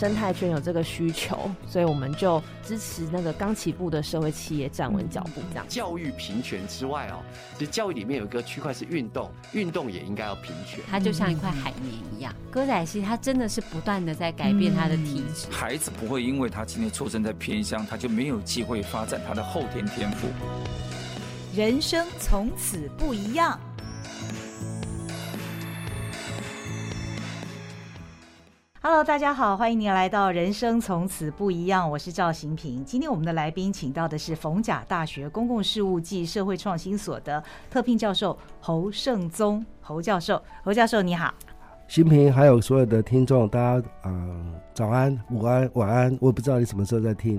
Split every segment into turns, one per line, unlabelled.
生态圈有这个需求，所以我们就支持那个刚起步的社会企业站稳脚步。这样，
教育平权之外哦，其实教育里面有一个区块是运动，运动也应该要平权。
它就像一块海绵一样，歌仔戏它真的是不断的在改变它的体质。
孩子不会因为他今天出生在偏乡，他就没有机会发展他的后天天赋。
人生从此不一样。Hello，大家好，欢迎您来到《人生从此不一样》，我是赵行平。今天我们的来宾请到的是逢甲大学公共事务暨社会创新所的特聘教授侯胜宗，侯教授。侯教授，你好。
新平，还有所有的听众，大家嗯、呃，早安、午安、晚安。我不知道你什么时候在听。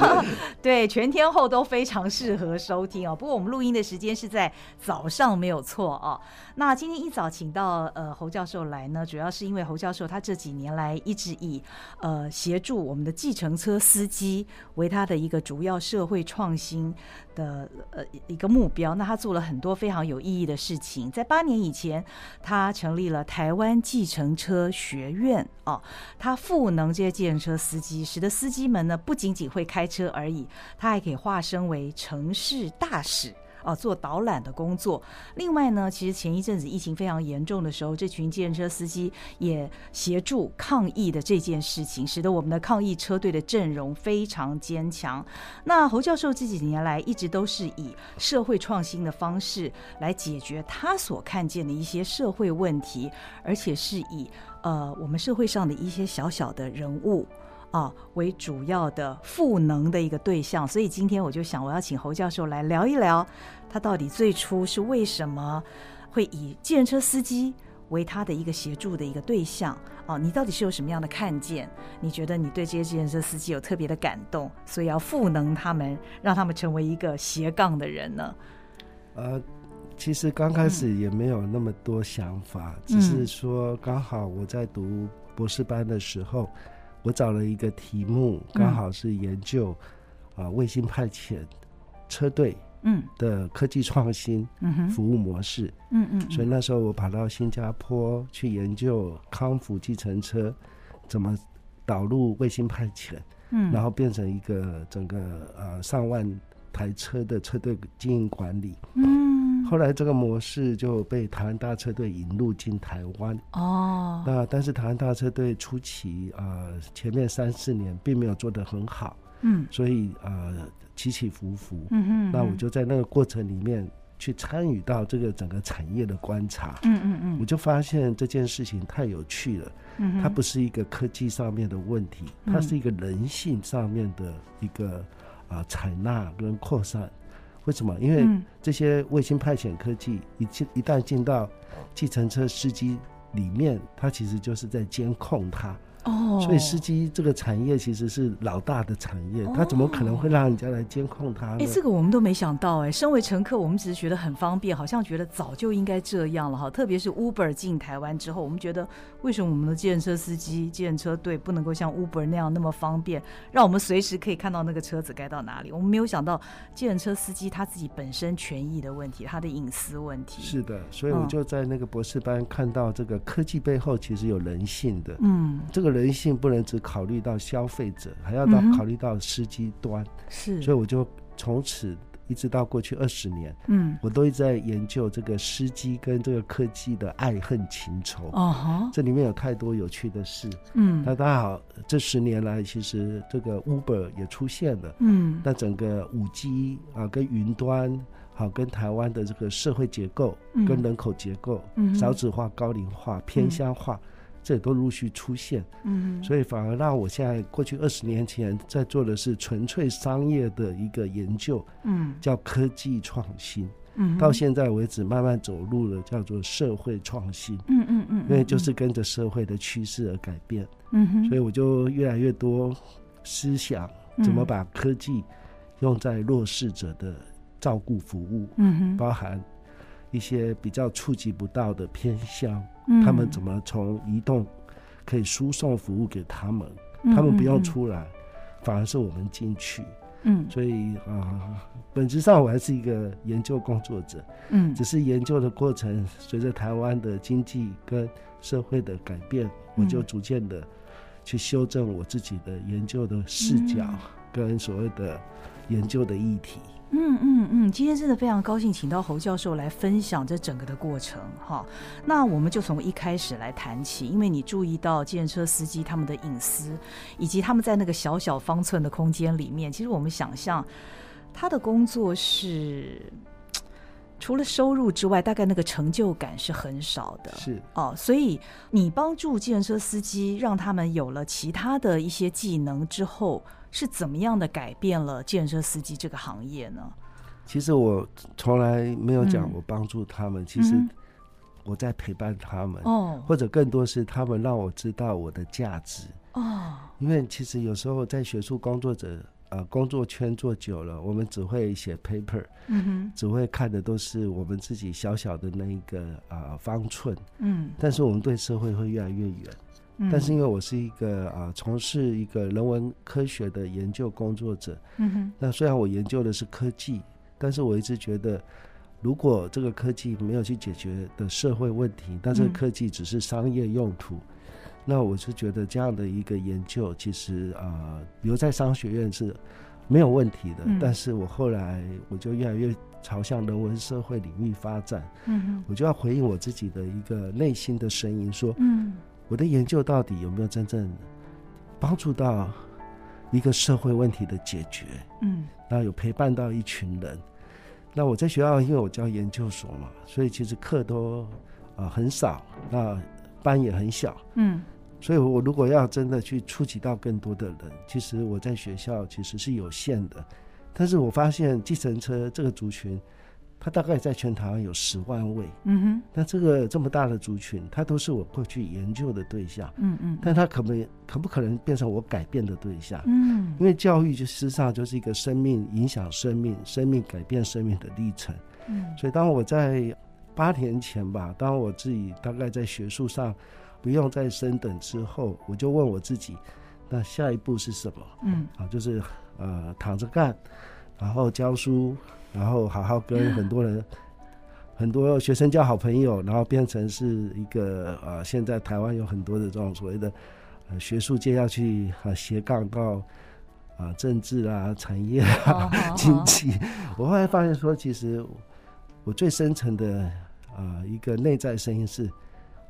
对，全天候都非常适合收听哦。不过我们录音的时间是在早上，没有错哦。那今天一早请到呃侯教授来呢，主要是因为侯教授他这几年来一直以呃协助我们的计程车司机为他的一个主要社会创新的呃一个目标。那他做了很多非常有意义的事情。在八年以前，他成立了台湾。计程车学院哦，他赋能这些计程车司机，使得司机们呢不仅仅会开车而已，他还可以化身为城市大使。啊，做导览的工作。另外呢，其实前一阵子疫情非常严重的时候，这群计程车司机也协助抗疫的这件事情，使得我们的抗疫车队的阵容非常坚强。那侯教授这几年来一直都是以社会创新的方式来解决他所看见的一些社会问题，而且是以呃我们社会上的一些小小的人物。啊，为主要的赋能的一个对象，所以今天我就想，我要请侯教授来聊一聊，他到底最初是为什么会以计程车司机为他的一个协助的一个对象？哦，你到底是有什么样的看见？你觉得你对这些计程车司机有特别的感动，所以要赋能他们，让他们成为一个斜杠的人呢？
呃，其实刚开始也没有那么多想法，嗯、只是说刚好我在读博士班的时候。我找了一个题目，刚好是研究啊卫星派遣车队嗯。的科技创新服务模式嗯嗯，所以那时候我跑到新加坡去研究康复计程车怎么导入卫星派遣嗯，然后变成一个整个呃上万台车的车队经营管理嗯。后来这个模式就被台湾大车队引入进台湾哦。那但是台湾大车队初期呃前面三四年并没有做得很好，嗯，所以呃起起伏伏，嗯嗯。那我就在那个过程里面去参与到这个整个产业的观察，嗯嗯嗯。我就发现这件事情太有趣了，嗯，它不是一个科技上面的问题，它是一个人性上面的一个啊采纳跟扩散。为什么？因为这些卫星派遣科技一进一旦进到计程车司机里面，它其实就是在监控他。哦，所以司机这个产业其实是老大的产业，他怎么可能会让人家来监控他呢？
哎，这个我们都没想到哎。身为乘客，我们只是觉得很方便，好像觉得早就应该这样了哈。特别是 Uber 进台湾之后，我们觉得为什么我们的计程车司机、计程车队不能够像 Uber 那样那么方便，让我们随时可以看到那个车子该到哪里？我们没有想到计程车司机他自己本身权益的问题，他的隐私问题。
是的，所以我就在那个博士班看到这个科技背后其实有人性的。嗯，这个。人性不能只考虑到消费者，还要到考虑到司机端。是，所以我就从此一直到过去二十年，嗯，我都一直在研究这个司机跟这个科技的爱恨情仇。哦，这里面有太多有趣的事。嗯，那刚好这十年来，其实这个 Uber 也出现了。嗯，那整个五 G 啊，跟云端，好，跟台湾的这个社会结构，跟人口结构，嗯，少子化、高龄化、偏乡化。嗯这都陆续出现，嗯，所以反而让我现在过去二十年前在做的是纯粹商业的一个研究，嗯，叫科技创新，嗯，到现在为止慢慢走入了叫做社会创新，嗯嗯嗯，因为就是跟着社会的趋势而改变，嗯哼，所以我就越来越多思想怎么把科技用在弱势者的照顾服务，嗯哼，包含。一些比较触及不到的偏乡，嗯，他们怎么从移动可以输送服务给他们？嗯、他们不用出来，嗯、反而是我们进去。嗯，所以啊、呃，本质上我还是一个研究工作者。嗯，只是研究的过程，随着台湾的经济跟社会的改变，嗯、我就逐渐的去修正我自己的研究的视角跟所谓的研究的议题。
嗯嗯嗯嗯，今天真的非常高兴，请到侯教授来分享这整个的过程哈。那我们就从一开始来谈起，因为你注意到计程车司机他们的隐私，以及他们在那个小小方寸的空间里面，其实我们想象他的工作是除了收入之外，大概那个成就感是很少的。
是
哦，所以你帮助计程车司机，让他们有了其他的一些技能之后。是怎么样的改变了建设司机这个行业呢？
其实我从来没有讲我帮助他们，嗯、其实我在陪伴他们，哦，或者更多是他们让我知道我的价值。哦。因为其实有时候在学术工作者呃工作圈做久了，我们只会写 paper，嗯哼，只会看的都是我们自己小小的那一个啊、呃、方寸，嗯，但是我们对社会会越来越远。但是因为我是一个啊，从事一个人文科学的研究工作者，嗯哼，那虽然我研究的是科技，但是我一直觉得，如果这个科技没有去解决的社会问题，但这个科技只是商业用途，那我是觉得这样的一个研究，其实啊，留在商学院是没有问题的。但是我后来我就越来越朝向人文社会领域发展，嗯哼，我就要回应我自己的一个内心的声音，说，嗯。我的研究到底有没有真正帮助到一个社会问题的解决？嗯，那有陪伴到一群人。那我在学校，因为我教研究所嘛，所以其实课都啊、呃、很少，那班也很小。嗯，所以我如果要真的去触及到更多的人，其实我在学校其实是有限的。但是我发现计程车这个族群。他大概在全台湾有十万位，嗯哼，那这个这么大的族群，他都是我过去研究的对象，嗯嗯，但他可不可不可能变成我改变的对象？嗯，因为教育就实际上就是一个生命影响生命、生命改变生命的历程，嗯，所以当我在八年前吧，当我自己大概在学术上不用再升等之后，我就问我自己，那下一步是什么？嗯，啊，就是呃躺着干，然后教书。然后好好跟很多人、很多学生交好朋友，然后变成是一个呃，现在台湾有很多的这种所谓的呃学术界要去啊斜杠到啊政治啊、产业啊、经济。我后来发现说，其实我最深层的啊一个内在声音是，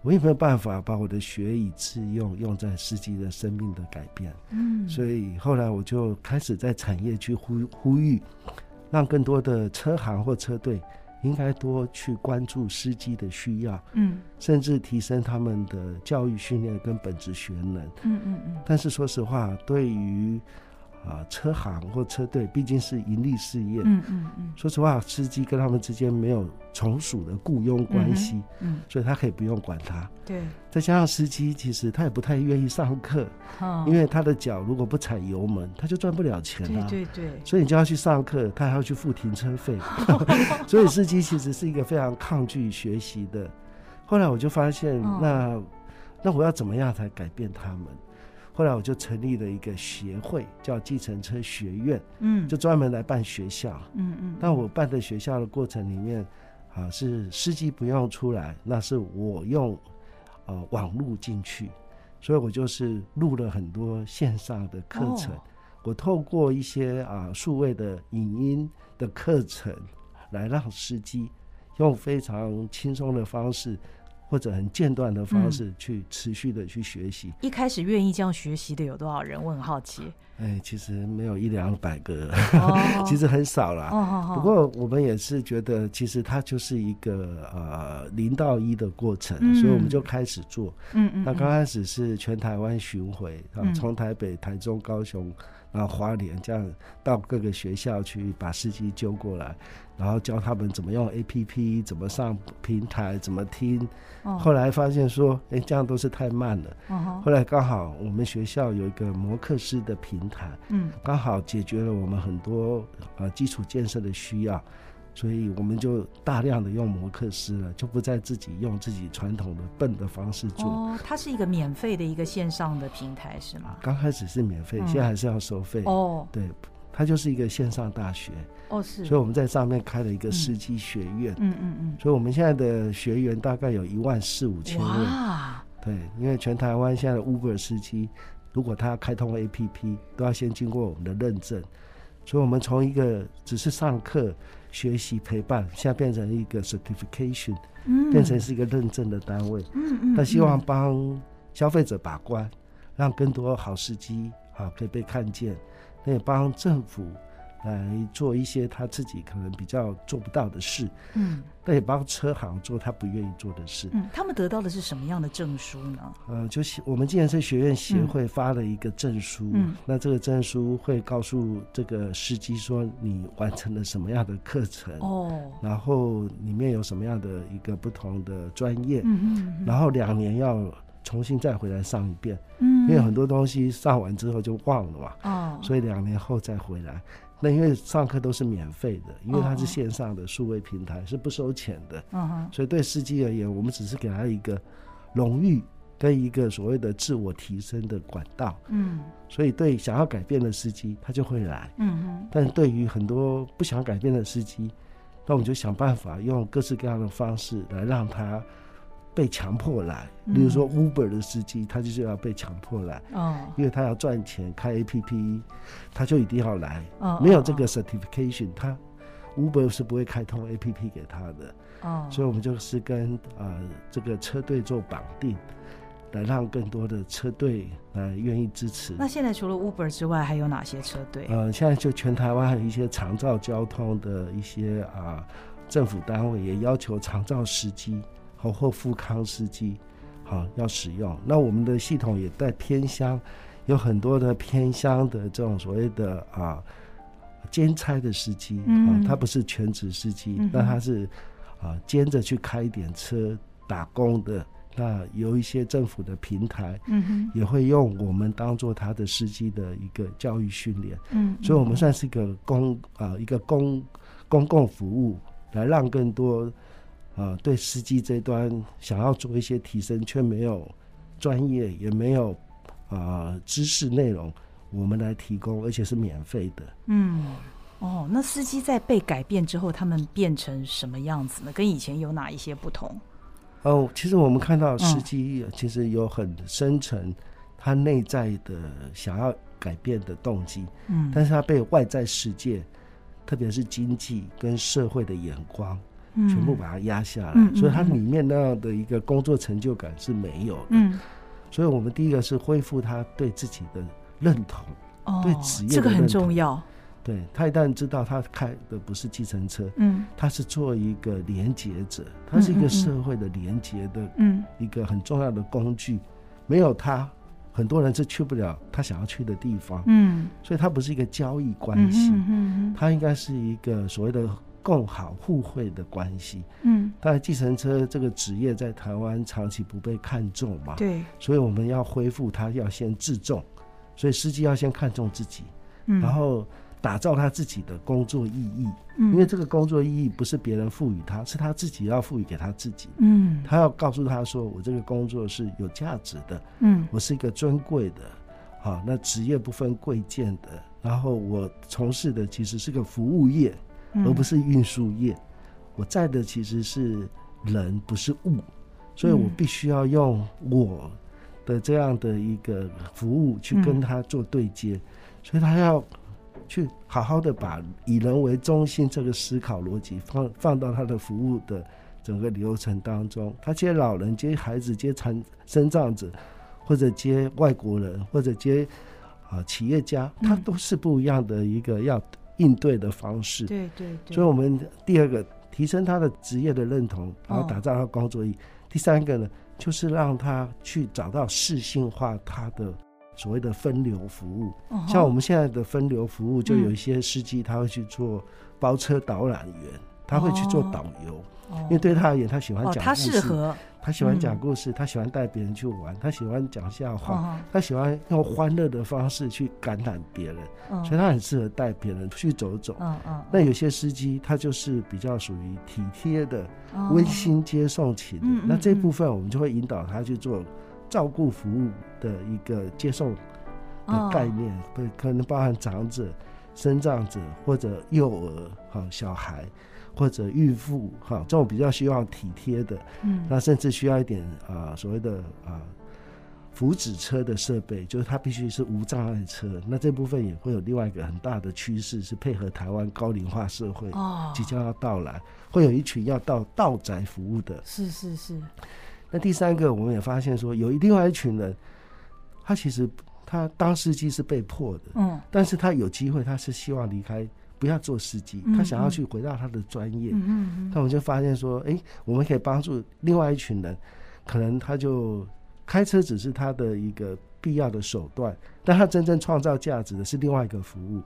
我也没有办法把我的学以致用，用在实际的生命的改变？嗯，所以后来我就开始在产业去呼呼吁。让更多的车行或车队应该多去关注司机的需要，嗯，甚至提升他们的教育训练跟本职学能，嗯嗯嗯。但是说实话，对于啊，车行或车队毕竟是盈利事业。嗯嗯嗯。说实话，司机跟他们之间没有从属的雇佣关系。嗯，嗯。所以他可以不用管他。对。再加上司机其实他也不太愿意上课，哦，因为他的脚如果不踩油门，他就赚不了钱了，啊。对对对。所以你就要去上课，他还要去付停车费。所以司机其实是一个非常抗拒学习的。后来我就发现，那那我要怎么样才改变他们？后来我就成立了一个协会，叫计程车学院，嗯，就专门来办学校，嗯嗯。但我办的学校的过程里面，啊，是司机不用出来，那是我用呃网络进去，所以我就是录了很多线上的课程，哦。我透过一些啊数位的影音的课程，来让司机用非常轻松的方式。或者很间断的方式去持续的去学习。
一开始愿意这样学习的有多少人？我很好奇。
哎，其实没有一两百个，哦、其实很少啦。哦、不过我们也是觉得，其实它就是一个呃零到一的过程，嗯、所以我们就开始做。嗯嗯。那刚开始是全台湾巡回啊，从台北、台中、高雄，然后花莲这样到各个学校去把司机揪过来。然后教他们怎么用 APP，怎么上平台，怎么听。Oh. 后来发现说，哎，这样都是太慢了。Uh-huh. 后来刚好我们学校有一个摩克斯的平台，嗯，刚好解决了我们很多呃基础建设的需要，所以我们就大量的用摩克斯了，就不再自己用自己传统的笨的方式做。
哦，它是一个免费的一个线上的平台是吗？
刚开始是免费，嗯，现在还是要收费。哦，对。它就是一个线上大学哦，是，所以我们在上面开了一个司机学院，嗯嗯嗯，所以我们现在的学员大概有一万四五千人，哇，对，因为全台湾现在的 Uber 司机如果他要开通 APP，都要先经过我们的认证。所以，我们从一个只是上课、学习、陪伴，现在变成一个 certification，嗯，变成是一个认证的单位。嗯嗯。那希望帮消费者把关，让更多好司机啊可以被看见，那也帮政府。来做一些他自己可能比较做不到的事，嗯，但也帮车行做他不愿意做的事。
嗯，他们得到的是什么样的证书呢？
呃，就是我们计程车学院协会发了一个证书，嗯，那这个证书会告诉这个司机说你完成了什么样的课程哦，然后里面有什么样的一个不同的专业，嗯嗯，然后两年要重新再回来上一遍，嗯，因为很多东西上完之后就忘了嘛，哦，所以两年后再回来。那因为上课都是免费的，因为它是线上的数位平台，是不收钱的。嗯哼。所以对司机而言，我们只是给他一个荣誉跟一个所谓的自我提升的管道。嗯。所以对想要改变的司机，他就会来。嗯哼。但是对于很多不想改变的司机，那我们就想办法用各式各样的方式来让他。被强迫来，例如说 Uber 的司机，他就是要被强迫来，哦，因为他要赚钱开 APP，他就一定要来，哦，没有这个 certification，他 Uber 是不会开通 APP 给他的，哦，所以我们就是跟呃这个车队做绑定，来让更多的车队来愿意支持。
那现在除了 Uber 之外，还有哪些车队？
呃，现在就全台湾还有一些长照交通的一些啊、呃、政府单位也要求长照司机。好，或富康司机，好要使用。那我们的系统也在偏乡，有很多的偏乡的这种所谓的啊兼差的司机，嗯、啊，他不是全职司机，那、嗯、他是啊兼着去开一点车打工的。那有一些政府的平台，嗯哼，也会用我们当做他的司机的一个教育训练，嗯，所以我们算是一个公啊一个公公共服务，来让更多。对司机这端想要做一些提升，却没有专业，也没有啊、呃、知识内容，我们来提供，而且是免费的。
嗯，哦，那司机在被改变之后，他们变成什么样子呢？跟以前有哪一些不同？
哦，其实我们看到司机其实有很深层他内在的想要改变的动机，嗯，但是他被外在世界，特别是经济跟社会的眼光。全部把它压下来，嗯，所以它里面那样的一个工作成就感是没有的。嗯，所以我们第一个是恢复他对自己的认同，哦，对职业的认同，这个很重要。对，他一旦知道他开的不是计程车，嗯，他是做一个连接者，他是一个社会的连接的，嗯，一个很重要的工具。没有他，很多人是去不了他想要去的地方。嗯，所以他不是一个交易关系，嗯嗯，他应该是一个所谓的。共好互惠的关系，嗯，当然，计程车这个职业在台湾长期不被看重嘛，对，所以我们要恢复它，要先自重，所以司机要先看重自己，嗯，然后打造他自己的工作意义，嗯，因为这个工作意义不是别人赋予他，是他自己要赋予给他自己，嗯，他要告诉他说，我这个工作是有价值的，嗯，我是一个尊贵的，好，那职业不分贵贱的，然后我从事的其实是个服务业。而不是运输业，我在的其实是人，不是物，所以我必须要用我的这样的一个服务去跟他做对接，所以他要去好好的把以人为中心这个思考逻辑放放到他的服务的整个流程当中。他接老人、接孩子、接残身障者，或者接外国人，或者接啊企业家，他都是不一样的一个要。应对的方式，对对对，所以我们第二个提升他的职业的认同，然后打造他工作意义。第三个呢，就是让他去找到适性化他的所谓的分流服务。像我们现在的分流服务，就有一些司机他会去做包车导览员，他会去做导游，因为对他而言，他喜欢讲故事，他适合。他喜欢讲故事，嗯、他喜欢带别人去玩，他喜欢讲笑话，哦、他喜欢用欢乐的方式去感染别人，哦、所以他很适合带别人去走走。那有些司机他就是比较属于体贴的、温、哦、馨接送型那这部分我们就会引导他去做照顾服务的一个接送的概念，对、哦，可能包含长者、生障者或者幼儿、好小孩。或者孕妇哈，这种比较需要体贴的，嗯，那甚至需要一点啊、呃、所谓的啊、呃、福祉车的设备，就是它必须是无障碍车。那这部分也会有另外一个很大的趋势，是配合台湾高龄化社会即将要到来，会有一群要到道宅服务的。
是是是。
那第三个，我们也发现说，有另外一群人，他其实他当司机是被迫的，嗯，但是他有机会，他是希望离开，不要做司机，他想要去回到他的专业。嗯嗯。那我们就发现说，哎，我们可以帮助另外一群人，可能他就。开车只是他的一个必要的手段，但他真正创造价值的是另外一个服务，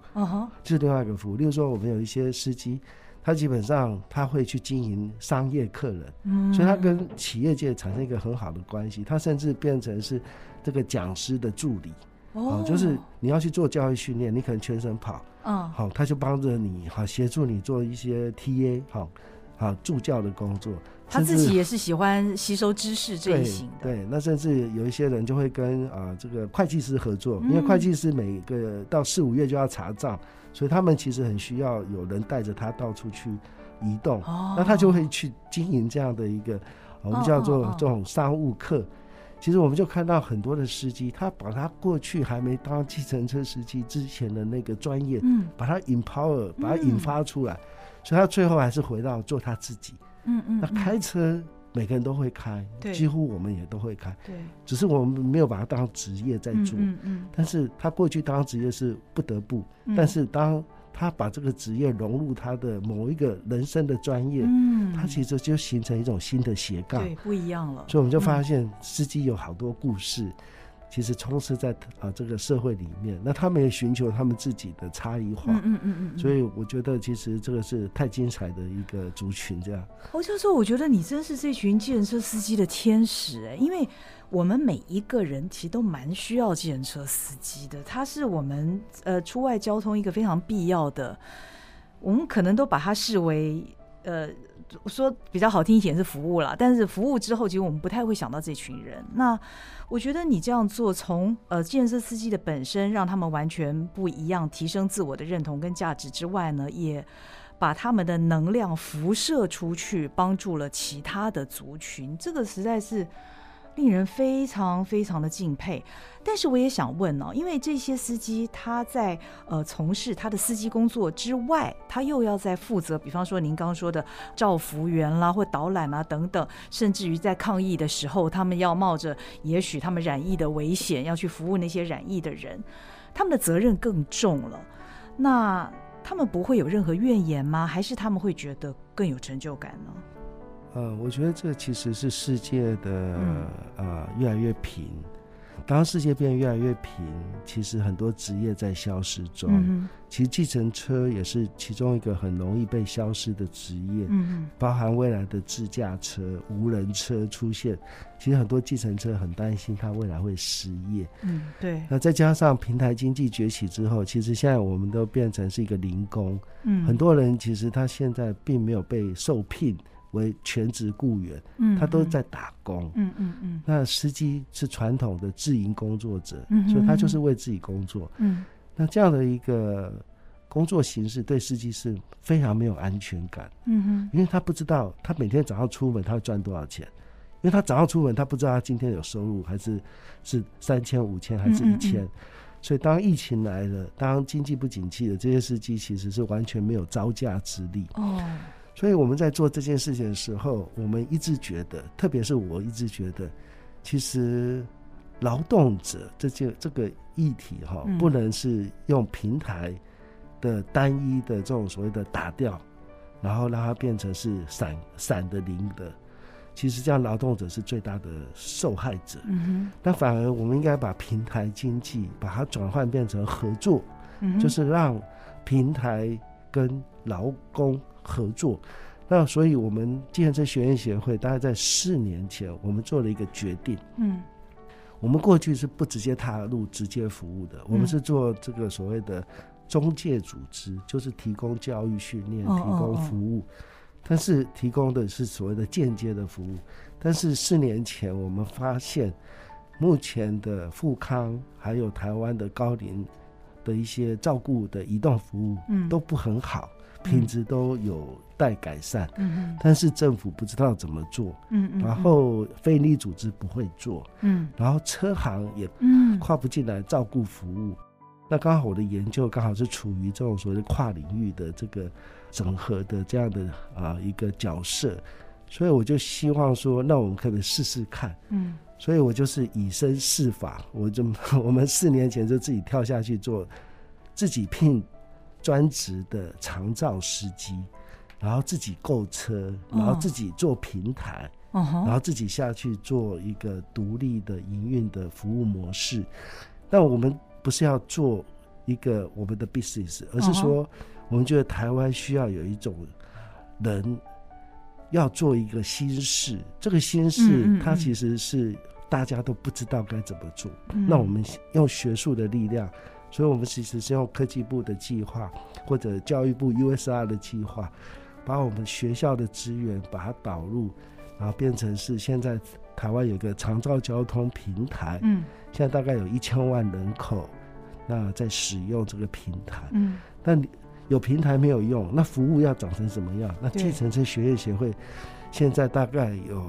就是另外一个服务。例如说，我们有一些司机，他基本上他会去经营商业客人，嗯，所以他跟企业界产生一个很好的关系。他甚至变成是这个讲师的助理，哦，就是你要去做教育训练，你可能全程跑，嗯，好，他就帮着你，好协助你做一些 TA，好，好助教的工作。
他自己也是喜欢吸收知识这一型的，
对，那甚至有一些人就会跟啊、呃、这个会计师合作，因为会计师每个到四五月就要查账，所以他们其实很需要有人带着他到处去移动，哦。那他就会去经营这样的一个我们叫做这种商务课。其实我们就看到很多的司机，他把他过去还没当计程车司机之前的那个专业，嗯，把他 empower，把他引发出来，所以他最后还是回到做他自己。嗯嗯，那开车每个人都会开，对，几乎我们也都会开，对，只是我们没有把它当职业在做，嗯嗯，但是他过去当职业是不得不，但是当他把这个职业融入他的某一个人生的专业，嗯，他其实就形成一种新的斜杠，
对，不一样了，
所以我们就发现司机有好多故事。其实充斥在啊这个社会里面，那他们也寻求他们自己的差异化，嗯嗯嗯嗯，所以我觉得其实这个是太精彩的一个族群，这样。
侯教授，我觉得你真是这群计程车司机的天使哎，因为我们每一个人其实都蛮需要计程车司机的，他是我们呃出外交通一个非常必要的，我们可能都把它视为呃。说比较好听一点是服务啦，但是服务之后，其实我们不太会想到这群人。那我觉得你这样做，从呃，计程车司机的本身让他们完全不一样，提升自我的认同跟价值之外呢，也把他们的能量辐射出去，帮助了其他的族群。这个实在是。令人非常非常的敬佩，但是我也想问哦，因为这些司机他在呃从事他的司机工作之外，他又要在负责，比方说您刚刚说的照服员啦，或导览啊等等，甚至于在抗疫的时候，他们要冒着也许他们染疫的危险，要去服务那些染疫的人，他们的责任更重了。那他们不会有任何怨言吗？还是他们会觉得更有成就感呢？
呃，我觉得这其实是世界的呃越来越平。当世界变得越来越平，其实很多职业在消失中。嗯、其实计程车也是其中一个很容易被消失的职业。嗯，包含未来的自驾车、无人车出现，其实很多计程车很担心它未来会失业。嗯，对。那再加上平台经济崛起之后，其实现在我们都变成是一个零工。嗯，很多人其实他现在并没有被受聘。为全职雇员，嗯，他都在打工，嗯嗯嗯。那司机是传统的自营工作者，嗯，所以他就是为自己工作，嗯。那这样的一个工作形式对司机是非常没有安全感，嗯哼，因为他不知道他每天早上出门他会赚多少钱，因为他早上出门他不知道他今天有收入还是是三千五千还是一千，所以当疫情来了，当经济不景气的这些司机其实是完全没有招架之力，哦。所以我们在做这件事情的时候，我们一直觉得，特别是我一直觉得，其实劳动者这件这个议题哈，不能是用平台的单一的这种所谓的打掉，然后让它变成是散散的零的。其实这样劳动者是最大的受害者。嗯哼。那反而我们应该把平台经济把它转换变成合作，就是让平台跟劳工。合作，那所以我们计程车学院协会大概在四年前，我们做了一个决定。嗯，我们过去是不直接踏入直接服务的，我们是做这个所谓的中介组织，就是提供教育训练、提供服务，但是提供的是所谓的间接的服务。但是四年前，我们发现目前的富康还有台湾的高龄的一些照顾的移动服务，嗯，都不很好。品质都有待改善。嗯，但是政府不知道怎么做。嗯嗯。然后非营利组织不会做。嗯。然后车行也跨不进来照顾服务。那刚好我的研究刚好是处于这种所谓的跨领域的这个整合的这样的啊一个角色，所以我就希望说，那我们可不可以试试看？嗯，所以我就是以身试法，我就 我们四年前就自己跳下去做，自己聘专职的长照司机，然后自己购车，然后自己做平台，然后自己下去做一个独立的营运的服务模式。那我们。不是要做一个我们的 business，而是说，我们觉得台湾需要有一种人要做一个新事。这个新事，它其实是大家都不知道该怎么做。那我们用学术的力量，所以我们其实是用科技部的计划，或者教育部 USR 的计划，把我们学校的资源把它导入，然后变成是现在。台湾有个长照交通平台，嗯，现在大概有一千万人口，那在使用这个平台，嗯，但有平台没有用，那服务要长成什么样？那计程车学业协会现在大概有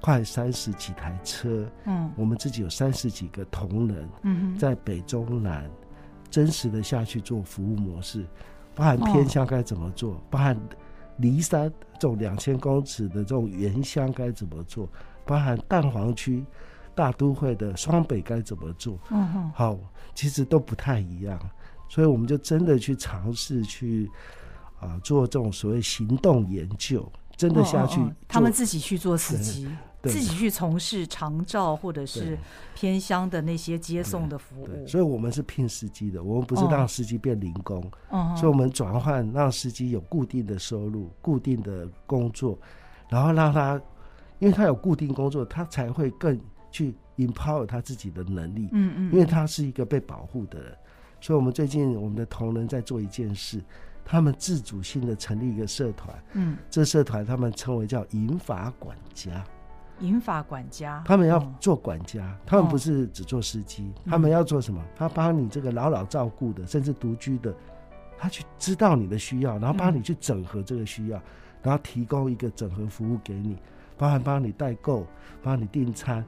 快三十几台车，嗯，我们自己有三十几个同仁，嗯，在北中南真实的下去做服务模式，包含偏乡该怎么做，包含离山这种两千公尺的这种原乡该怎么做。包含蛋黄区、大都会的双北该怎么做？好，其实都不太一样，所以我们就真的去尝试去啊、呃、做这种所谓行动研究，真的下去，
他们自己去做司机，自己去从事长照或者是偏乡的那些接送的服务。
所以，我们是聘司机的，我们不是让司机变零工，哦，所以我们转换让司机有固定的收入、固定的工作，然后让他。因为他有固定工作，他才会更去 empower 他自己的能力。嗯嗯。因为他是一个被保护的人，所以我们最近我们的同仁在做一件事，他们自主性的成立一个社团。嗯。这社团他们称为叫银发管家。
银发管家。
他们要做管家，他们不是只做司机，他们要做什么？他帮你这个老老照顾的，甚至独居的，他去知道你的需要，然后帮你去整合这个需要，然后提供一个整合服务给你。包含帮你代购，帮你订餐，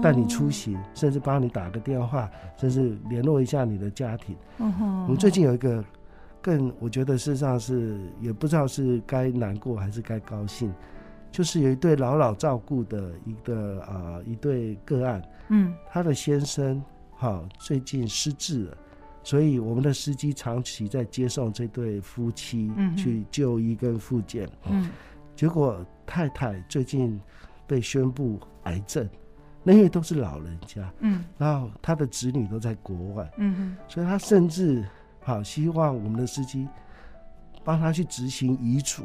带你出行，甚至帮你打个电话，甚至联络一下你的家庭。嗯哼。我们最近有一个更，我觉得事实上是也不知道是该难过还是该高兴，就是有一对老老照顾的一个啊、呃、一对个案。嗯。他的先生哈最近失智了，所以我们的司机长期在接送这对夫妻去就医跟复健。嗯。结果。太太最近被宣布癌症，那因为都是老人家，嗯，然后他的子女都在国外，嗯哼，所以他甚至好希望我们的司机帮他去执行遗嘱，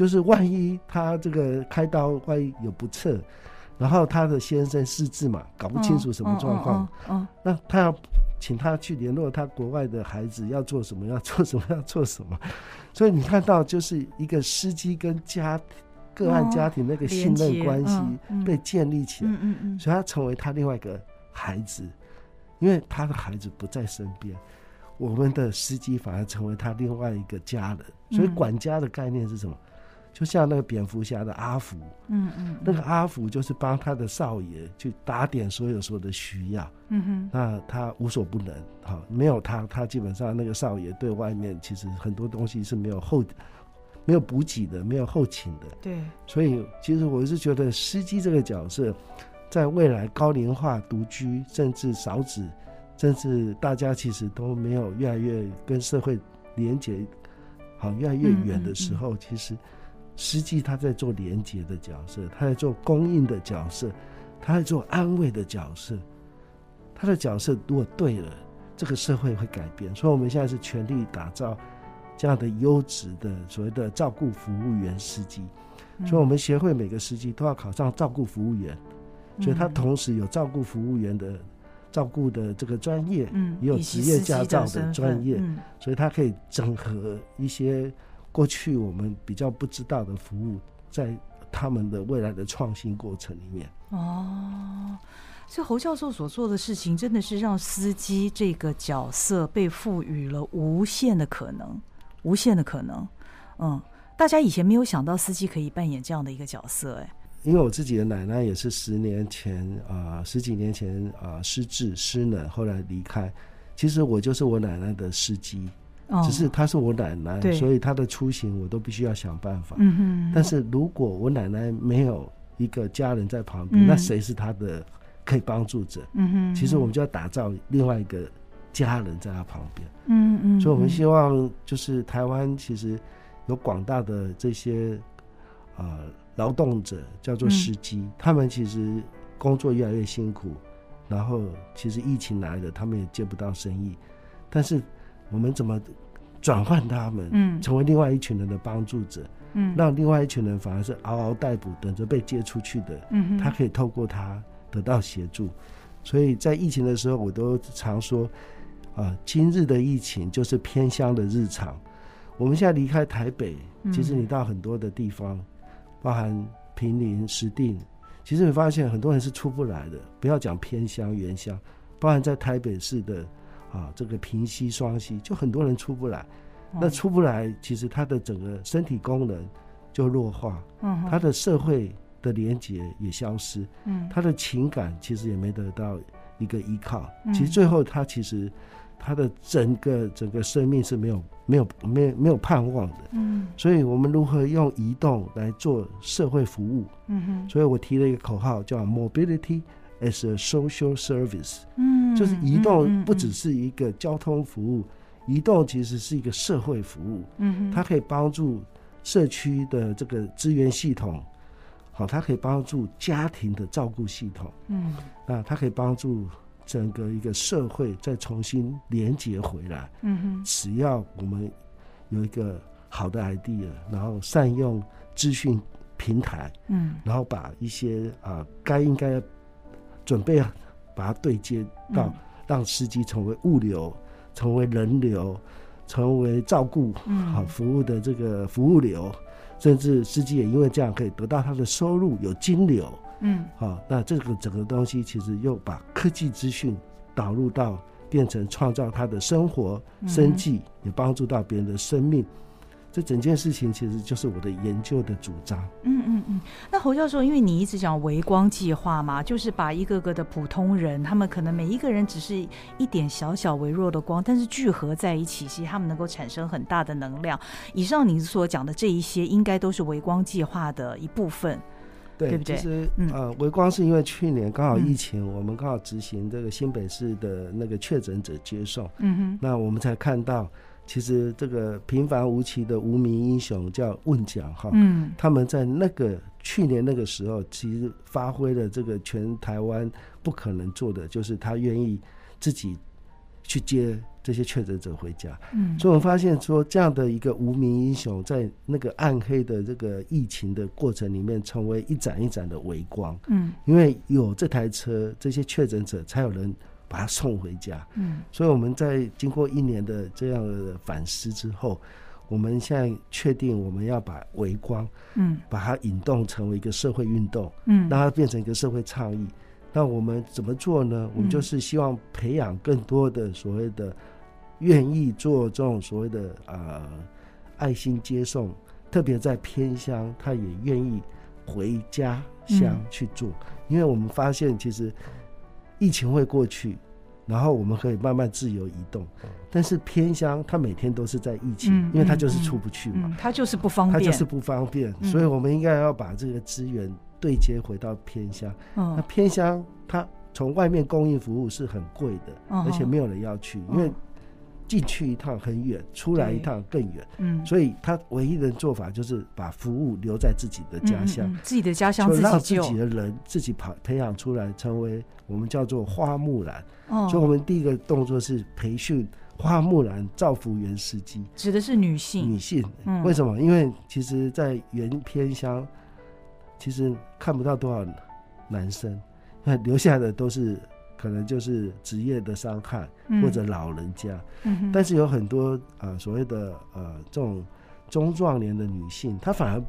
就是万一他这个开刀万一有不测，然后他的先生失智嘛，搞不清楚什么状况，嗯，那他要请他去联络他国外的孩子要做什么，要做什么，要做什么。所以你看到，就是一个司机跟家个案家庭那个信任关系被建立起来，所以他成为他另外一个孩子，因为他的孩子不在身边，我们的司机反而成为他另外一个家人。所以管家的概念是什么？就像那个蝙蝠侠的阿福，嗯嗯，那个阿福就是帮他的少爷去打点所有所有的需要，嗯哼，那他无所不能，好，没有他，他基本上那个少爷对外面其实很多东西是没有后，没有补给的，没有后勤的，
对，
所以其实我是觉得司机这个角色，在未来高龄化、独居，甚至少子，甚至大家其实都没有越来越跟社会连接，好，越来越远的时候，嗯嗯嗯。其实。司机他在做连接的角色，他在做供应的角色，他在做安慰的角色。他的角色如果对了，这个社会会改变。所以我们现在是全力打造这样的优质的所谓的照顾服务员司机。所以我们协会每个司机都要考上照顾服务员，所以他同时有照顾服务员的照顾的这个专业，也有职业驾照的专业，所以他可以整合一些。过去我们比较不知道的服务，在他们的未来的创新过程里面。
哦，所以侯教授所做的事情，真的是让司机这个角色被赋予了无限的可能。无限的可能。嗯，大家以前没有想到司机可以扮演这样的一个角色，哎。
因为我自己的奶奶也是十年前啊、呃，十几年前啊、呃、失智失能，后来离开。其实我就是我奶奶的司机，哦、只是她是我奶奶，所以她的出行我都必须要想办法。嗯。但是如果我奶奶没有一个家人在旁边，嗯、那谁是她的可以帮助者？嗯哼。其实我们就要打造另外一个家人在她旁边。嗯嗯。所以我们希望就是台湾其实有广大的这些啊。呃劳动者叫做司机，嗯、他们其实工作越来越辛苦，然后其实疫情来了，他们也接不到生意。但是我们怎么转换他们，嗯，成为另外一群人的帮助者，嗯，让另外一群人反而是嗷嗷待哺，等着被接出去的，嗯，他可以透过他得到协助。所以在疫情的时候，我都常说，啊、呃，今日的疫情就是偏乡的日常。我们现在离开台北，其实你到很多的地方。包含平林、石碇，其实你发现很多人是出不来的。不要讲偏乡、原乡，包含在台北市的啊，这个平息、双息，就很多人出不来。那出不来，其实他的整个身体功能就弱化，嗯，他的社会的连结也消失，嗯，他的情感其实也没得到一个依靠。其实最后他其实。他的整个整个生命是没有没有没有没有盼望的，嗯，所以我们如何用移动来做社会服务？嗯哼，所以我提了一个口号叫 “Mobility as a Social Service”，嗯，就是移动不只是一个交通服务，移动其实是一个社会服务，嗯哼，它可以帮助社区的这个资源系统，好，它可以帮助家庭的照顾系统，嗯，啊它可以帮助。整个一个社会再重新连接回来，嗯哼，只要我们有一个好的 idea，然后善用资讯平台，嗯，然后把一些啊该应该准备把它对接到，让司机成为物流，成为人流，成为照顾好服务的这个服务流，甚至司机也因为这样可以得到他的收入，有金流。嗯，好，那这个整个东西其实又把科技资讯导入到，变成创造他的生活生计，嗯、也帮助到别人的生命。这整件事情其实就是我的研究的主张。
嗯嗯嗯。那侯教授，因为你一直讲微光计划嘛，就是把一个个的普通人，他们可能每一个人只是一点小小微弱的光，但是聚合在一起，其实他们能够产生很大的能量。以上你所讲的这一些，应该都是微光计划的一部分。
对不对，其实呃，微光是因为去年刚好疫情，我们刚好执行这个新北市的那个确诊者接送，嗯哼，那我们才看到，其实这个平凡无奇的无名英雄叫问奖哈，嗯，他们在那个去年那个时候，其实发挥了这个全台湾不可能做的，就是他愿意自己去接。这些确诊者回家，嗯，所以我们发现说，这样的一个无名英雄，在那个暗黑的这个疫情的过程里面，成为一盏一盏的微光，嗯，因为有这台车，这些确诊者才有人把他送回家，嗯，所以我们在经过一年的这样的反思之后，我们现在确定我们要把微光，嗯，把它引动成为一个社会运动，嗯，让它变成一个社会倡议。那我们怎么做呢？我们就是希望培养更多的所谓的愿意做这种所谓的啊、呃、爱心接送，特别在偏乡，他也愿意回家乡去做。嗯、因为我们发现，其实疫情会过去，然后我们可以慢慢自由移动。但是偏乡，它每天都是在疫情，嗯、因为它就是出不去嘛，
它、嗯嗯、就是不方便，
它就是不方便，嗯、所以我们应该要把这个资源。对接回到偏乡，哦、那偏乡它从外面供应服务是很贵的，哦、而且没有人要去，哦、因为进去一趟很远，出来一趟更远，嗯，所以他唯一的做法就是把服务留在自己的家乡，
自己的家乡自己
让自己的人自己培培养出来，成为我们叫做花木兰。哦，所以我们第一个动作是培训花木兰造福原司机，
指的是女性，
女性，嗯、为什么？因为其实，在原偏乡。其实看不到多少男生，那 留下的都是可能就是职业的伤害或者老人家。嗯、但是有很多啊、呃、所谓的呃这种中壮年的女性，她反而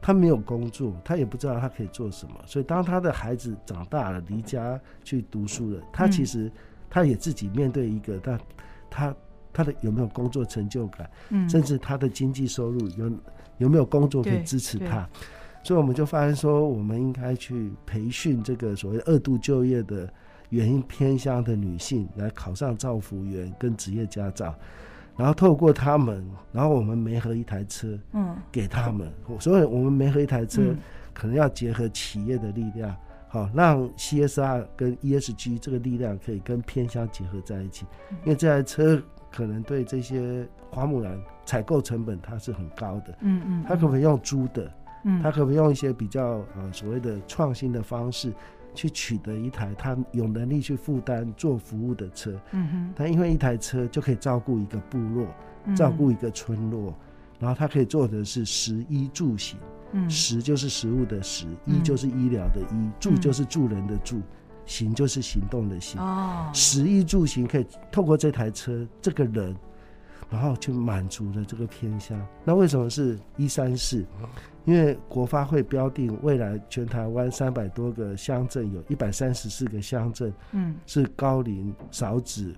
她没有工作，她也不知道她可以做什么。所以当她的孩子长大了，离家去读书了，她其实她也自己面对一个她她他的有没有工作成就感，嗯，甚至她的经济收入有有没有工作可以支持她，所以我们就发现说，我们应该去培训这个所谓二度就业的原因偏乡的女性来考上造福员跟职业驾照，然后透过他们，然后我们媒合一台车，嗯，给他们，所以我们媒合一台车可能要结合企业的力量。好，让 CSR 跟 ESG 这个力量可以跟偏乡结合在一起，因为这台车可能对这些花木兰采购成本它是很高的，嗯嗯，它可不可以用租的？嗯，它可不可以用一些比较呃所谓的创新的方式去取得一台他有能力去负担做服务的车？嗯哼，他因为一台车就可以照顾一个部落，照顾一个村落，然后他可以做的是食衣住行。嗯，食就是食物的食，医就是医疗的医，住就是助人的助，行就是行动的行。哦，食衣住行可以透过这台车，这个人，然后去满足了这个偏乡。那为什么是一三四？因为国发会标定未来全台湾三百多个乡镇，有一百三十四个乡镇，嗯，是高龄少子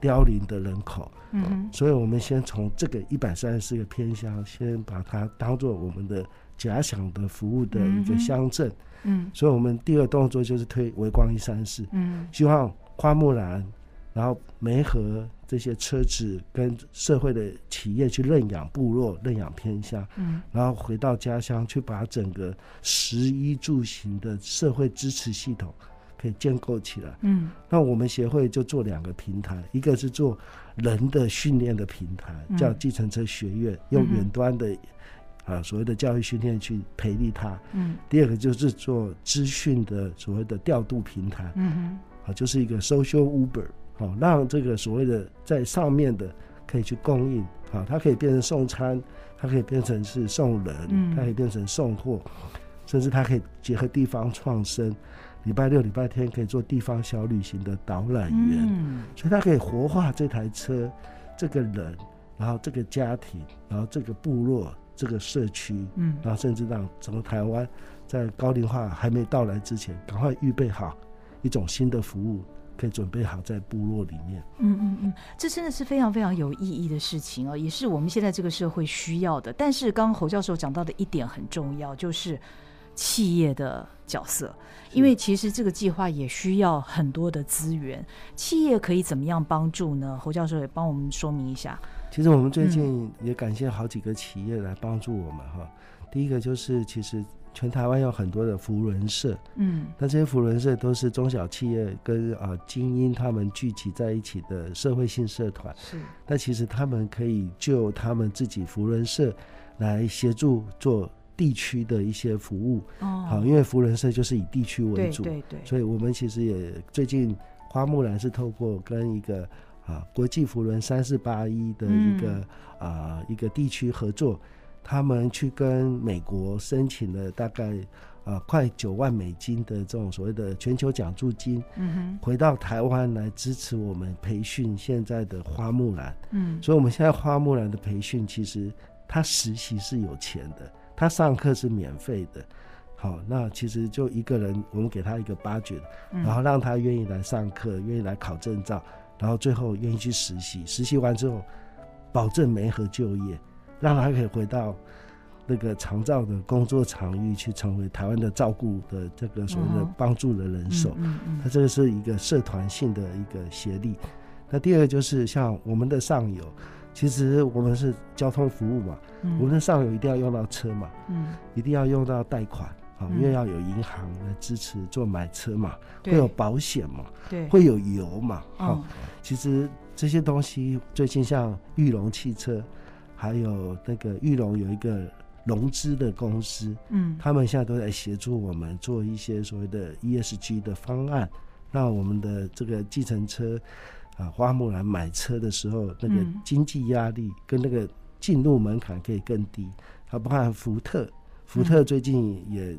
凋零的人口。嗯，所以我们先从这个一百三十四个偏乡，先把它当做我们的。假想的服务的一个乡镇，嗯，所以我们第二动作就是推微光一三四，嗯，希望花木兰，然后媒合这些车子跟社会的企业去认养部落、认养偏乡，嗯，然后回到家乡去把整个食衣住行的社会支持系统可以建构起来，嗯，那我们协会就做两个平台，一个是做人的训练的平台，叫计程车学院，用远端的。啊，所谓的教育训练去培力他。嗯，第二个就是做资讯的所谓的调度平台。嗯哼，啊，就是一个 social Uber，好，让这个所谓的在上面的可以去供应，好，它可以变成送餐，它可以变成是送人，嗯，它可以变成送货，甚至它可以结合地方创生，礼拜六、礼拜天可以做地方小旅行的导览员。嗯，所以它可以活化这台车、这个人，然后这个家庭，然后这个部落。这个社区，嗯，然后甚至让整个台湾在高龄化还没到来之前，赶快预备好一种新的服务，可以准备好在部落里面。
嗯嗯嗯，这真的是非常非常有意义的事情哦，也是我们现在这个社会需要的。但是刚刚侯教授讲到的一点很重要，就是企业的角色，因为其实这个计划也需要很多的资源，企业可以怎么样帮助呢？侯教授也帮我们说明一下。
其实我们最近也感谢好几个企业来帮助我们哈。第一个就是，其实全台湾有很多的扶轮社，嗯，那这些扶轮社都是中小企业跟啊精英他们聚集在一起的社会性社团。是，那其实他们可以就他们自己扶轮社来协助做地区的一些服务。哦，好，因为扶轮社就是以地区为主，对对对，所以我们其实也最近花木兰是透过跟一个。啊，国际扶轮三四八一的一个、嗯、啊一个地区合作，他们去跟美国申请了大概啊快九万美金的这种所谓的全球奖助金，嗯哼，回到台湾来支持我们培训现在的花木兰，嗯，所以我们现在花木兰的培训其实他实习是有钱的，他上课是免费的，好，那其实就一个人，我们给他一个 budget，然后让他愿意来上课，愿意来考证照。然后最后愿意去实习，实习完之后，保证没和就业，让他可以回到那个长照的工作场域去，成为台湾的照顾的这个所谓的帮助的人手。那、嗯嗯。嗯、这个是一个社团性的一个协力。那第二个就是像我们的上游，其实我们是交通服务嘛，嗯、我们的上游一定要用到车嘛，嗯、一定要用到贷款啊。因为要有银行来支持做买车嘛，会有保险嘛，对，会有油嘛，好，其实这些东西最近像裕隆汽车，还有那个玉龙有一个融资的公司，嗯，他们现在都在协助我们做一些所谓的 ESG 的方案，让我们的这个计程车啊，花木兰买车的时候，那个经济压力跟那个进入门槛可以更低，它包含福特。福特最近也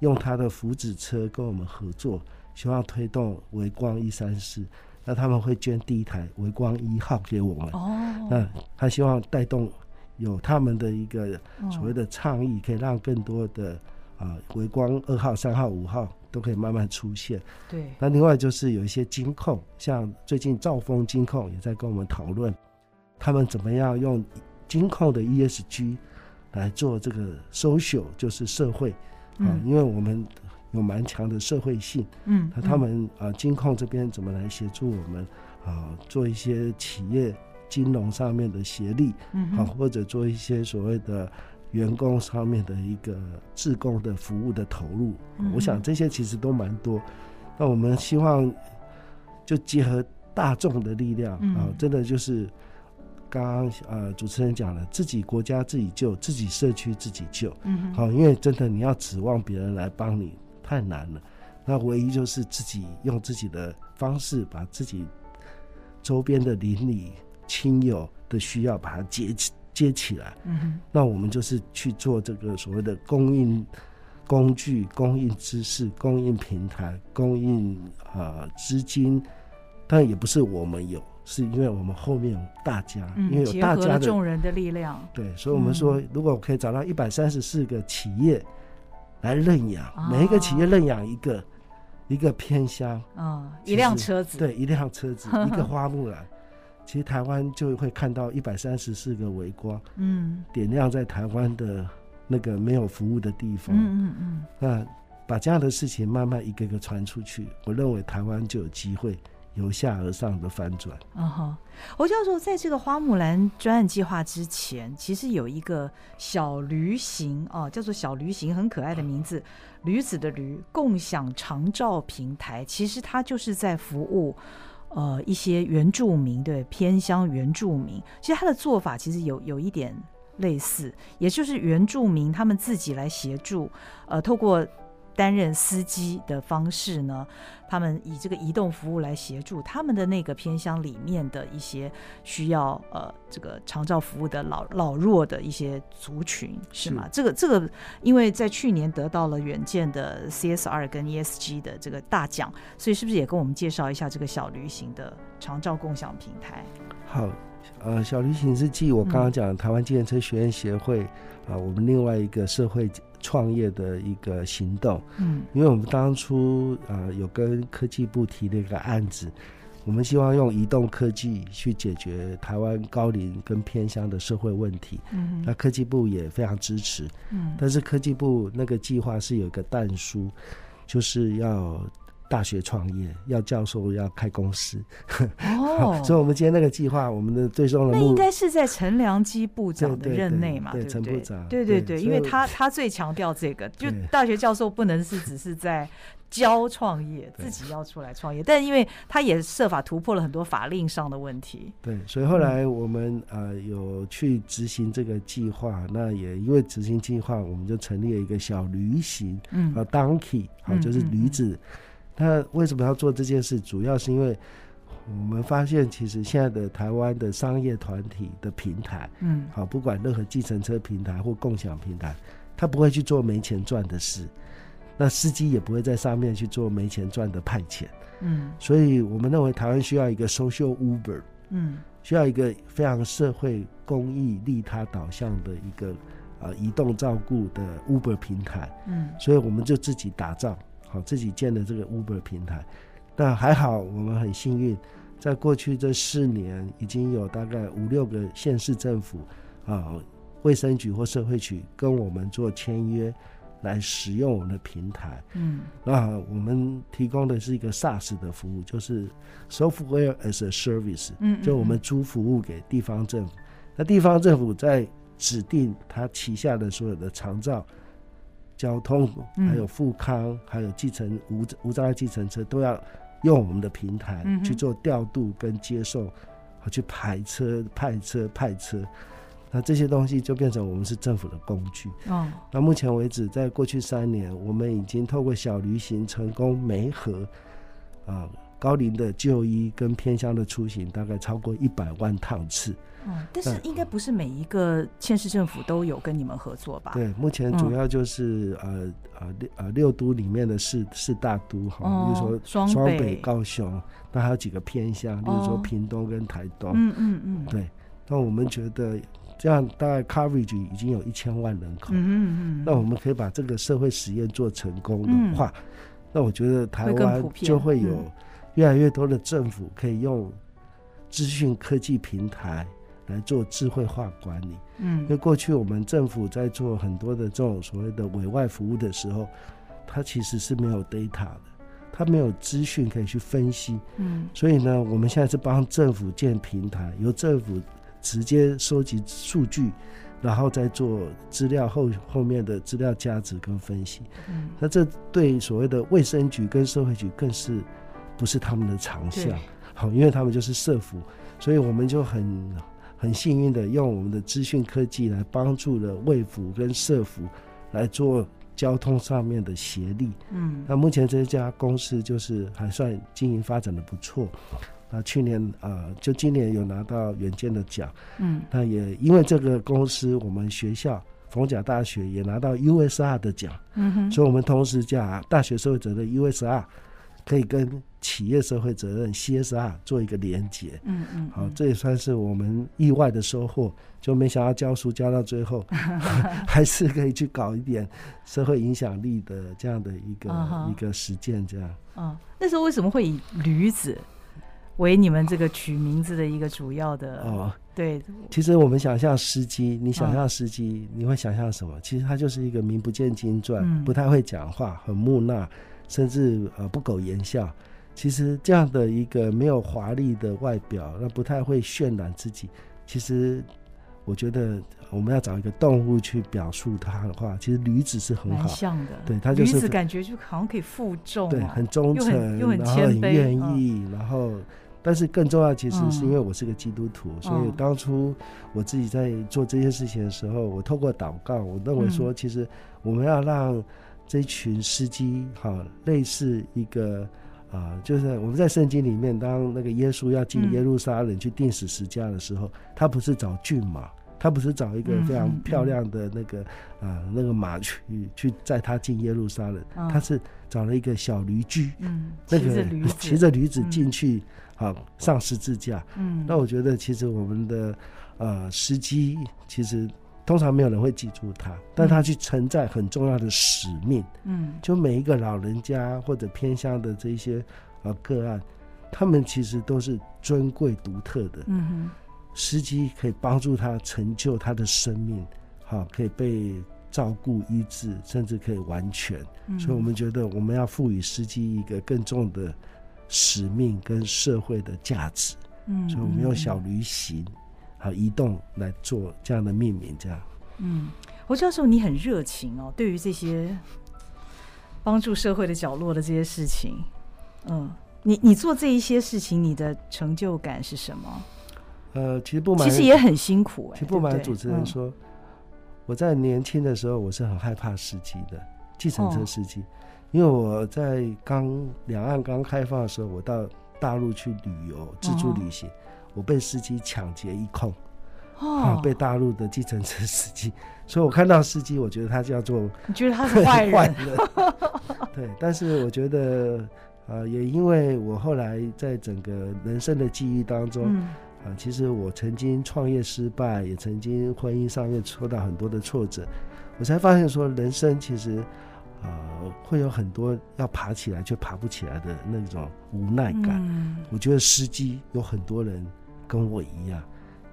用他的福祉车跟我们合作，希望推动微光一三四。那他们会捐第一台微光一号给我们。哦。那他希望带动有他们的一个所谓的倡议，可以让更多的啊微光二号、三号、五号都可以慢慢出现。对。那另外就是有一些金控，像最近兆丰金控也在跟我们讨论，他们怎么样用金控的 ESG 来做这个 social，就是社会啊，因为我们有蛮强的社会性，嗯，那他们啊金控这边怎么来协助我们啊做一些企业金融上面的协力，嗯，好，或者做一些所谓的员工上面的一个自工的服务的投入，我想这些其实都蛮多。那我们希望就结合大众的力量啊，真的就是刚刚呃主持人讲了，自己国家自己救，自己社区自己救。嗯，好，因为真的你要指望别人来帮你太难了。那唯一就是自己用自己的方式，把自己周边的邻里亲友的需要把它接起接起来。嗯，那我们就是去做这个所谓的供应。工具供应知识，供应平台，供应啊资金，但也不是我们有，是因为我们后面有大家，嗯、因为有大家的
众人的力量。
对，所以我们说，如果我可以找到一百三十四个企业来认养，嗯、每一个企业认养一个、哦、一个偏乡。啊，
哦、一辆车子，
对，一辆车子，一个花木兰，其实台湾就会看到一百三十四个微光，嗯，点亮在台湾的。那个没有服务的地方，嗯嗯嗯，那把这样的事情慢慢一个个传出去，我认为台湾就有机会由下而上的翻转。
啊哈，侯教授在这个花木兰专案计划之前，其实有一个小驴行哦，叫做小驴行，很可爱的名字，驴子的驴，共享长照平台，其实它就是在服务呃一些原住民，对，偏乡原住民，其实他的做法其实有有一点。类似，也就是原住民他们自己来协助，呃，透过担任司机的方式呢，他们以这个移动服务来协助他们的那个偏乡里面的一些需要呃这个长照服务的老老弱的一些族群，是吗？是这个这个，因为在去年得到了远见的 CSR 跟 ESG 的这个大奖，所以是不是也跟我们介绍一下这个小旅行的长照共享平台？
好。呃，小旅行是继我刚刚讲台湾计程车学院协会啊、我们另外一个社会创业的一个行动。嗯，因为我们当初啊、呃、有跟科技部提了一个案子，我们希望用移动科技去解决台湾高龄跟偏乡的社会问题。嗯，那科技部也非常支持。嗯，但是科技部那个计划是有一个弹书，就是要。大学创业要教授要开公司。哦，所以我们今天那个计划，我们的最终的
那应该是在陈良基部长的任内嘛，对，陈部长，对对对，因为他他最强调这个，就大学教授不能是只是在教创业，自己要出来创业，但因为他也设法突破了很多法令上的问题，
对，所以后来我们呃有去执行这个计划，那也因为执行计划，我们就成立了一个小旅行，嗯，啊，Donkey，好，就是驴子。那为什么要做这件事？主要是因为我们发现，其实现在的台湾的商业团体的平台，嗯，好，不管任何计程车平台或共享平台，他不会去做没钱赚的事，那司机也不会在上面去做没钱赚的派遣，嗯，所以我们认为台湾需要一个 social Uber，嗯，需要一个非常社会公益、利他导向的一个呃移动照顾的 Uber 平台，嗯，所以我们就自己打造。好，自己建的这个 Uber 平台，但还好，我们很幸运，在过去这四年，已经有大概五六个县市政府啊，卫生局或社会局跟我们做签约，来使用我们的平台。嗯，那我们提供的是一个 SaaS 的服务，就是 Software as a Service。嗯，就我们租服务给地方政府，那地方政府在指定他旗下的所有的长照。交通，还有富康，嗯、还有计程无无障碍计程车，都要用我们的平台去做调度跟接受，和去排车、派车、派车。那这些东西就变成我们是政府的工具。哦，那目前为止，在过去三年，我们已经透过小旅行成功媒合啊高龄的就医跟偏乡的出行，大概超过一百万趟次。
嗯，但是应该不是每一个县市政府都有跟你们合作吧？
对，目前主要就是、嗯、呃呃六呃六都里面的四四大都哈，哦、比如说双北、北高雄，那还有几个偏乡，例如说屏东跟台东。嗯嗯嗯。对，那我们觉得这样大概 coverage 已经有一千万人口。嗯嗯嗯。那我们可以把这个社会实验做成功的话，嗯、那我觉得台湾就会有越来越多的政府可以用资讯科技平台。来做智慧化管理。嗯，因为过去我们政府在做很多的这种所谓的委外服务的时候，它其实是没有 data 的，它没有资讯可以去分析。嗯，所以呢，我们现在是帮政府建平台，由政府直接收集数据。然后再做资料后后面的资料价值跟分析，嗯，那这对所谓的卫生局跟社会局更是不是他们的长项，好，因为他们就是社服，所以我们就很很幸运的用我们的资讯科技来帮助了卫服跟社服来做交通上面的协力，嗯，那目前这家公司就是还算经营发展的不错。那，去年啊、呃，就今年有拿到远见的奖，嗯，那也因为这个公司，我们学校逢甲大学也拿到 USR 的奖，嗯哼，所以我们同时讲大学社会责任 USR 可以跟企业社会责任 CSR 做一个连接，嗯嗯，好，这也算是我们意外的收获，就没想到教书教到最后，还是可以去搞一点社会影响力的这样的一个、uh-huh. 一个实践，这样，
嗯，那时候为什么会以驴子？为你们这个取名字的一个主要的哦，对。
其实我们想象司机，你想象司机，你会想象什么？哦、其实他就是一个名不见经传、嗯，不太会讲话，很木讷，甚至呃不苟言笑。其实这样的一个没有华丽的外表，那不太会渲染自己。其实我觉得我们要找一个动物去表述它的话，其实驴子是很好
像的。
对，它就是
驴子，感觉就好像可以负重、啊，
对，很忠诚，然后很愿意，然后。但是更重要，其实是因为我是个基督徒，嗯、所以当初我自己在做这些事情的时候，我透过祷告，我认为说，其实我们要让这群司机，哈，类似一个啊、呃，就是我们在圣经里面，当那个耶稣要进耶路撒冷去定死十架的时候，他不是找骏马，他不是找一个非常漂亮的那个啊、呃、那个马去去载他进耶路撒冷，他是找了一个小驴驹，嗯，那个骑着驴子。进去。好，上十字架。嗯，那我觉得其实我们的呃司机，其实通常没有人会记住他，但他去承载很重要的使命。嗯，就每一个老人家或者偏乡的这些呃个案，他们其实都是尊贵独特的。嗯哼，司机可以帮助他成就他的生命，好，可以被照顾医治，甚至可以完全。嗯，所以我们觉得我们要赋予司机一个更重的。使命跟社会的价值，嗯，所以我们用小驴行，和移动来做这样的命名，这样。
嗯，侯教授，你很热情哦，对于这些帮助社会的角落的这些事情，嗯，你你做这一些事情，你的成就感是什么？
呃，其实不瞒，
其实也很辛苦哎。
其实不瞒主持人说，嗯，我在年轻的时候，我是很害怕司机的，计程车司机。哦因为我在刚两岸刚开放的时候，我到大陆去旅游自助旅行，我被司机抢劫一空，啊，被大陆的计程车司机，所以我看到司机，我觉得他叫做
你觉得他是坏人？
对，但是我觉得呃，也因为我后来在整个人生的记忆当中，啊，其实我曾经创业失败，也曾经婚姻上面受到很多的挫折，我才发现说，人生其实。呃，会有很多要爬起来却爬不起来的那种无奈感。嗯。我觉得司机有很多人跟我一样，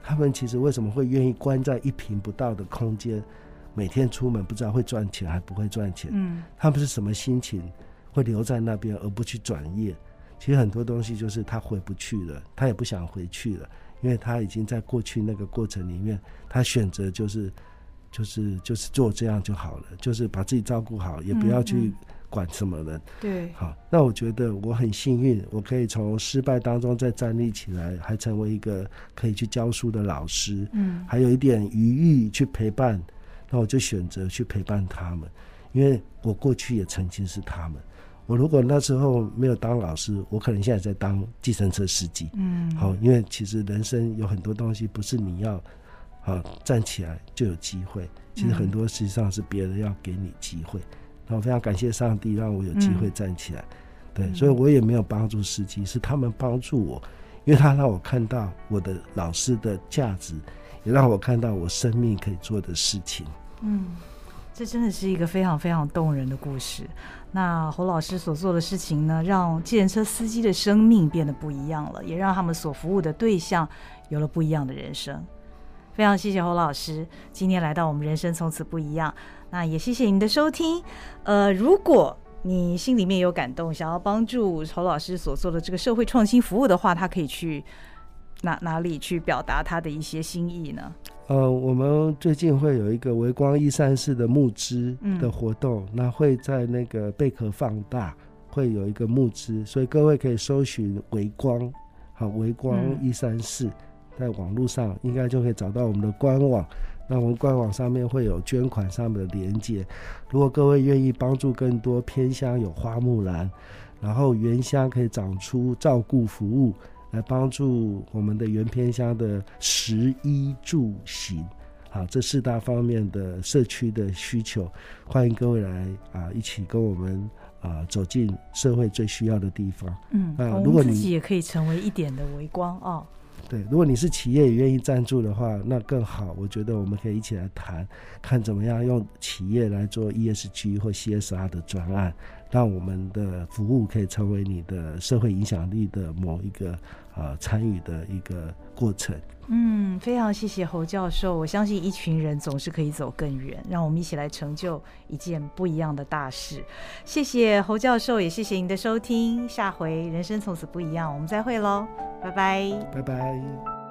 他们其实为什么会愿意关在一平不到的空间，每天出门不知道会赚钱还不会赚钱？嗯，他们是什么心情会留在那边而不去转业？其实很多东西就是他回不去了，他也不想回去了，因为他已经在过去那个过程里面，他选择就是。就是就是做这样就好了，就是把自己照顾好，也不要去管什么人。对，好，那我觉得我很幸运，我可以从失败当中再站立起来，还成为一个可以去教书的老师。嗯，还有一点余裕去陪伴，那我就选择去陪伴他们，因为我过去也曾经是他们。我如果那时候没有当老师，我可能现在在当计程车司机。嗯，好，因为其实人生有很多东西不是你要。啊，站起来就有机会。其实很多实际上是别人要给你机会。那、嗯、我非常感谢上帝让我有机会站起来。嗯、对，所以我也没有帮助司机，是他们帮助我，因为他让我看到我的老师的价值，也让我看到我生命可以做的事情。
嗯，这真的是一个非常非常动人的故事。那侯老师所做的事情呢，让计程车司机的生命变得不一样了，也让他们所服务的对象有了不一样的人生。非常谢谢侯老师今天来到我们人生从此不一样。那也谢谢您的收听。呃，如果你心里面有感动，想要帮助侯老师所做的这个社会创新服务的话，他可以去哪哪里去表达他的一些心意呢？
呃，我们最近会有一个微光一三四的募资的活动，嗯、那会在那个贝壳放大会有一个募资，所以各位可以搜寻微光，好，微光一三四，在网络上应该就可以找到我们的官网。那我们官网上面会有捐款上面的连接，如果各位愿意帮助更多偏乡有花木兰，然后原乡可以长出照顾服务。来帮助我们的原偏乡的食衣住行，啊，这四大方面的社区的需求，欢迎各位来啊，一起跟我们啊走进社会最需要的地方。
嗯，啊，如果你自己也可以成为一点的微光哦。
对，如果你是企业也愿意赞助的话，那更好。我觉得我们可以一起来谈，看怎么样用企业来做 ESG 或 CSR 的专案，让我们的服务可以成为你的社会影响力的某一个啊参与的一个过程。
嗯，非常谢谢侯教授。我相信一群人总是可以走更远，让我们一起来成就一件不一样的大事。谢谢侯教授，也谢谢您的收听。下回人生从此不一样，我们再会喽，拜拜，
拜拜。